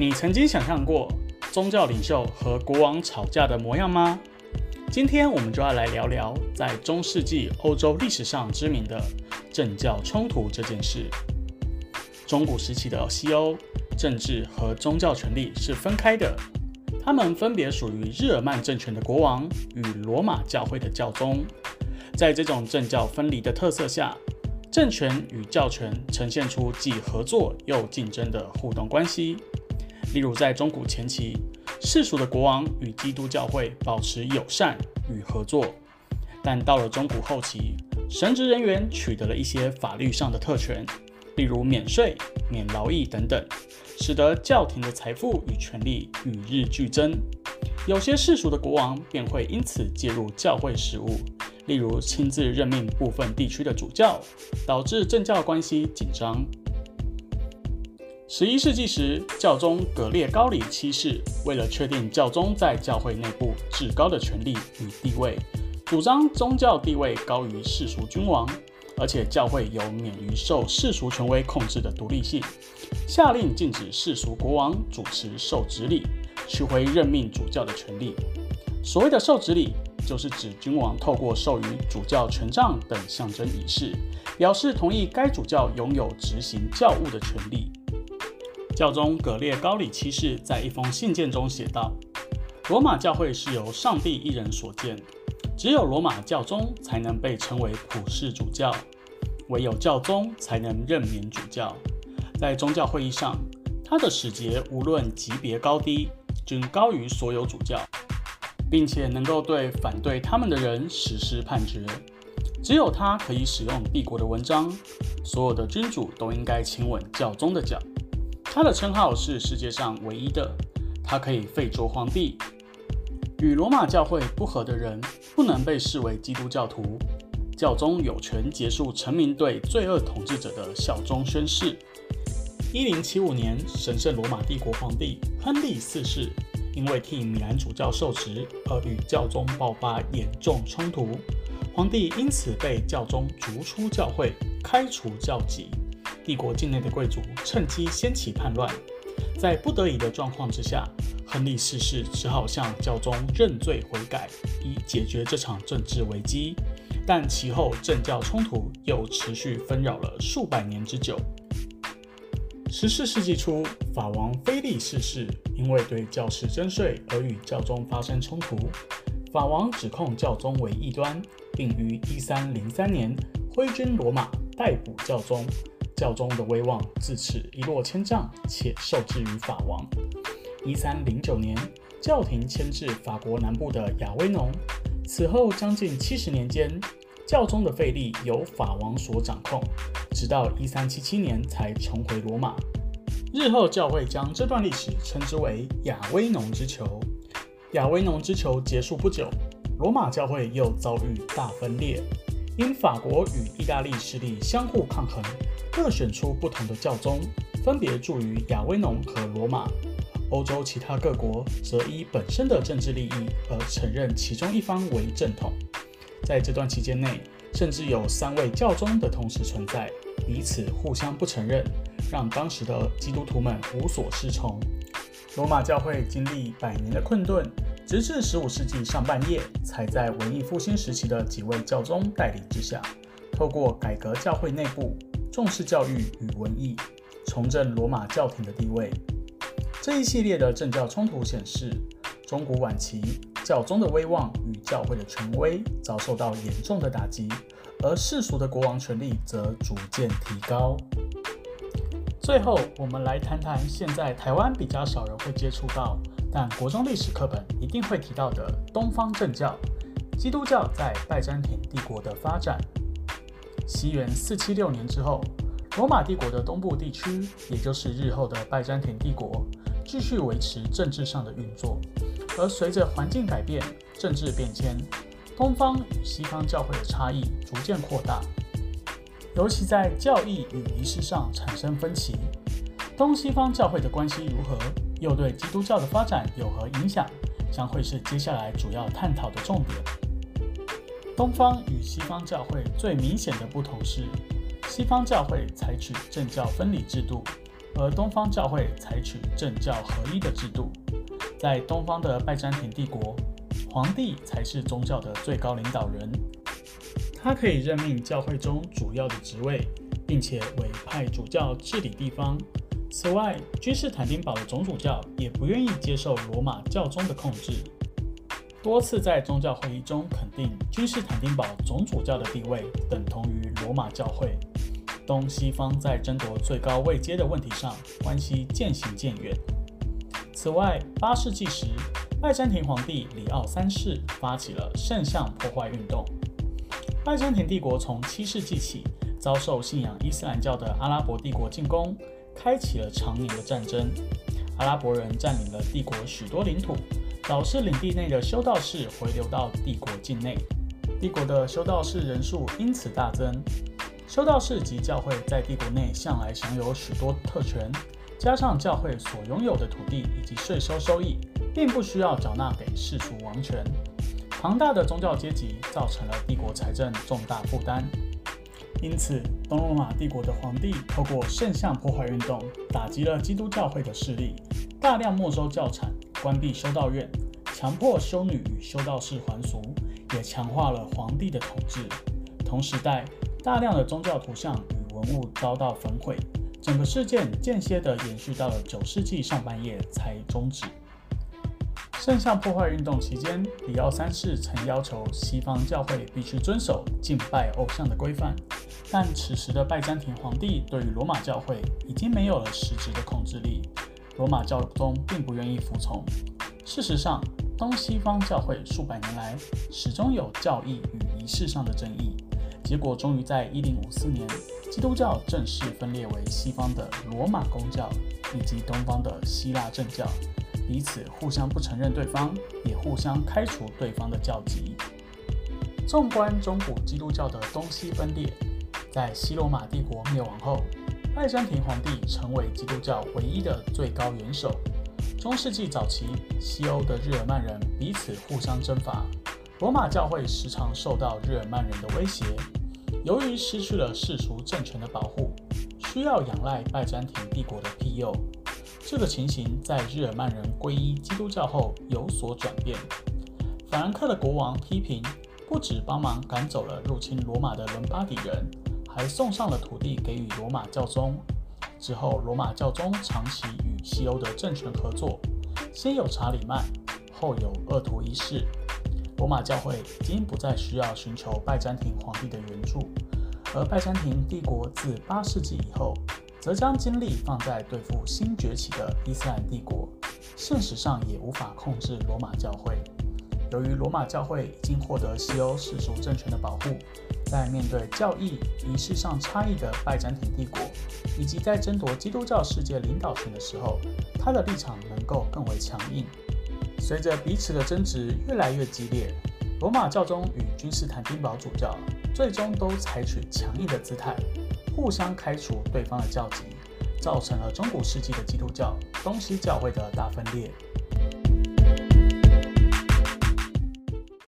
你曾经想象过宗教领袖和国王吵架的模样吗？今天我们就要来聊聊在中世纪欧洲历史上知名的政教冲突这件事。中古时期的西欧，政治和宗教权力是分开的，他们分别属于日耳曼政权的国王与罗马教会的教宗。在这种政教分离的特色下，政权与教权呈现出既合作又竞争的互动关系。例如，在中古前期，世俗的国王与基督教会保持友善与合作；但到了中古后期，神职人员取得了一些法律上的特权，例如免税、免劳役等等，使得教廷的财富与权力与日俱增。有些世俗的国王便会因此介入教会事务，例如亲自任命部分地区的主教，导致政教关系紧张。十一世纪时，教宗格列高里七世为了确定教宗在教会内部至高的权力与地位，主张宗教地位高于世俗君王，而且教会有免于受世俗权威控制的独立性，下令禁止世俗国王主持受职礼，取回任命主教的权利。所谓的受职礼，就是指君王透过授予主教权杖等象征仪式，表示同意该主教拥有执行教务的权利。教宗格列高里七世在一封信件中写道：“罗马教会是由上帝一人所建，只有罗马教宗才能被称为普世主教，唯有教宗才能任免主教。在宗教会议上，他的使节无论级别高低，均高于所有主教，并且能够对反对他们的人实施判决。只有他可以使用帝国的文章，所有的君主都应该亲吻教宗的脚。”他的称号是世界上唯一的，他可以废除皇帝。与罗马教会不合的人不能被视为基督教徒。教宗有权结束臣民对罪恶统治者的效忠宣誓。一零七五年，神圣罗马帝国皇帝亨利四世因为替米兰主教受职而与教宗爆发严重冲突，皇帝因此被教宗逐出教会，开除教籍。帝国境内的贵族趁机掀起叛乱，在不得已的状况之下，亨利四世只好向教宗认罪悔改，以解决这场政治危机。但其后政教冲突又持续纷扰了数百年之久。十四世纪初，法王腓力四世因为对教士征税而与教宗发生冲突，法王指控教宗为异端，并于一三零三年挥军罗马逮捕教宗。教宗的威望自此一落千丈，且受制于法王。一三零九年，教廷迁至法国南部的亚威农。此后将近七十年间，教宗的费力由法王所掌控，直到一三七七年才重回罗马。日后教会将这段历史称之为亚威农之囚。亚威农之囚结束不久，罗马教会又遭遇大分裂，因法国与意大利势力相互抗衡。各选出不同的教宗，分别驻于亚威农和罗马。欧洲其他各国则依本身的政治利益而承认其中一方为正统。在这段期间内，甚至有三位教宗的同时存在，彼此互相不承认，让当时的基督徒们无所适从。罗马教会经历百年的困顿，直至十五世纪上半叶，才在文艺复兴时期的几位教宗带领之下，透过改革教会内部。重视教育与文艺，重振罗马教廷的地位。这一系列的政教冲突显示，中古晚期教宗的威望与教会的权威遭受到严重的打击，而世俗的国王权力则逐渐提高。最后，我们来谈谈现在台湾比较少人会接触到，但国中历史课本一定会提到的东方正教——基督教在拜占庭帝国的发展。西元四七六年之后，罗马帝国的东部地区，也就是日后的拜占庭帝国，继续维持政治上的运作。而随着环境改变、政治变迁，东方与西方教会的差异逐渐扩大，尤其在教义与仪式上产生分歧。东西方教会的关系如何，又对基督教的发展有何影响，将会是接下来主要探讨的重点。东方与西方教会最明显的不同是，西方教会采取政教分离制度，而东方教会采取政教合一的制度。在东方的拜占庭帝国，皇帝才是宗教的最高领导人，他可以任命教会中主要的职位，并且委派主教治理地方。此外，君士坦丁堡的总主教也不愿意接受罗马教宗的控制，多次在宗教会议中肯定君士坦丁堡总主教的地位等同于罗马教会。东西方在争夺最高位阶的问题上，关系渐行渐远。此外，八世纪时，拜占庭皇帝里奥三世发起了圣像破坏运动。拜占庭帝国从七世纪起遭受信仰伊斯兰教的阿拉伯帝国进攻，开启了长年的战争。阿拉伯人占领了帝国许多领土，导致领地内的修道士回流到帝国境内，帝国的修道士人数因此大增。修道士及教会在帝国内向来享有许多特权。加上教会所拥有的土地以及税收收益，并不需要缴纳给世俗王权。庞大的宗教阶级造成了帝国财政重大负担。因此，东罗马帝国的皇帝透过圣像破坏运动，打击了基督教会的势力，大量没收教产，关闭修道院，强迫修女与修道士还俗，也强化了皇帝的统治。同时代，大量的宗教图像与文物遭到焚毁。整个事件间歇地延续到了九世纪上半叶才终止。圣像破坏运动期间，里奥三世曾要求西方教会必须遵守敬拜偶像的规范，但此时的拜占庭皇帝对于罗马教会已经没有了实质的控制力，罗马教宗并不愿意服从。事实上，东西方教会数百年来始终有教义与仪式上的争议。结果终于在一零五四年，基督教正式分裂为西方的罗马公教以及东方的希腊正教，彼此互相不承认对方，也互相开除对方的教籍。纵观中古基督教的东西分裂，在西罗马帝国灭亡后，拜占庭皇帝成为基督教唯一的最高元首。中世纪早期，西欧的日耳曼人彼此互相征伐，罗马教会时常受到日耳曼人的威胁。由于失去了世俗政权的保护，需要仰赖拜占庭帝国的庇佑。这个情形在日耳曼人皈依基督教后有所转变。法兰克的国王批评，不止帮忙赶走了入侵罗马的伦巴底人，还送上了土地给予罗马教宗。之后，罗马教宗长期与西欧的政权合作，先有查理曼，后有厄图一世。罗马教会已经不再需要寻求拜占庭皇帝的援助，而拜占庭帝国自八世纪以后，则将精力放在对付新崛起的伊斯兰帝国，现实上也无法控制罗马教会。由于罗马教会已经获得西欧世俗政权的保护，在面对教义仪式上差异的拜占庭帝国，以及在争夺基督教世界领导权的时候，他的立场能够更为强硬。随着彼此的争执越来越激烈，罗马教宗与君士坦丁堡主教最终都采取强硬的姿态，互相开除对方的教籍，造成了中古世纪的基督教东西教会的大分裂。